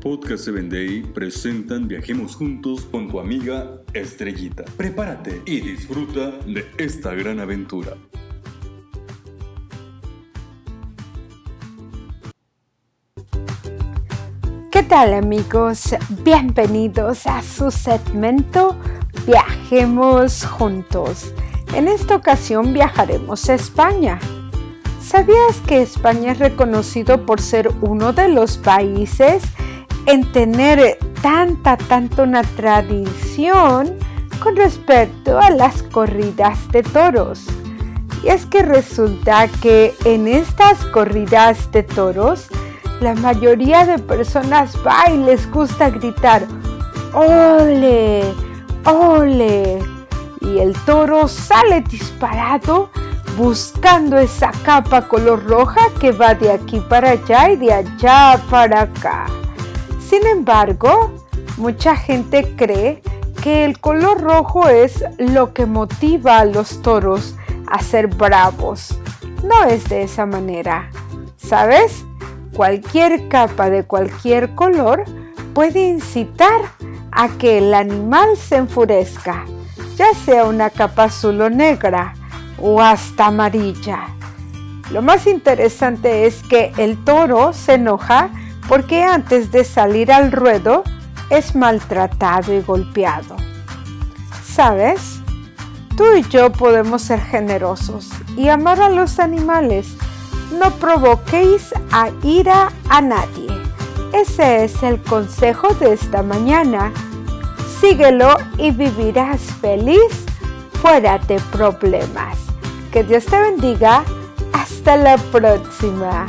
Podcast 7 Day presentan Viajemos Juntos con tu amiga Estrellita. Prepárate y disfruta de esta gran aventura. ¿Qué tal amigos? Bienvenidos a su segmento Viajemos Juntos. En esta ocasión viajaremos a España. ¿Sabías que España es reconocido por ser uno de los países en tener tanta, tanta una tradición con respecto a las corridas de toros? Y es que resulta que en estas corridas de toros, la mayoría de personas va y les gusta gritar, ¡Ole! ¡Ole! Y el toro sale disparado buscando esa capa color roja que va de aquí para allá y de allá para acá. Sin embargo, mucha gente cree que el color rojo es lo que motiva a los toros a ser bravos. No es de esa manera. ¿Sabes? Cualquier capa de cualquier color puede incitar a que el animal se enfurezca, ya sea una capa azul o negra o hasta amarilla. Lo más interesante es que el toro se enoja porque antes de salir al ruedo es maltratado y golpeado. ¿Sabes? Tú y yo podemos ser generosos y amar a los animales. No provoquéis a ira a nadie. Ese es el consejo de esta mañana. Síguelo y vivirás feliz fuera de problemas. Que Dios te bendiga. Hasta la próxima.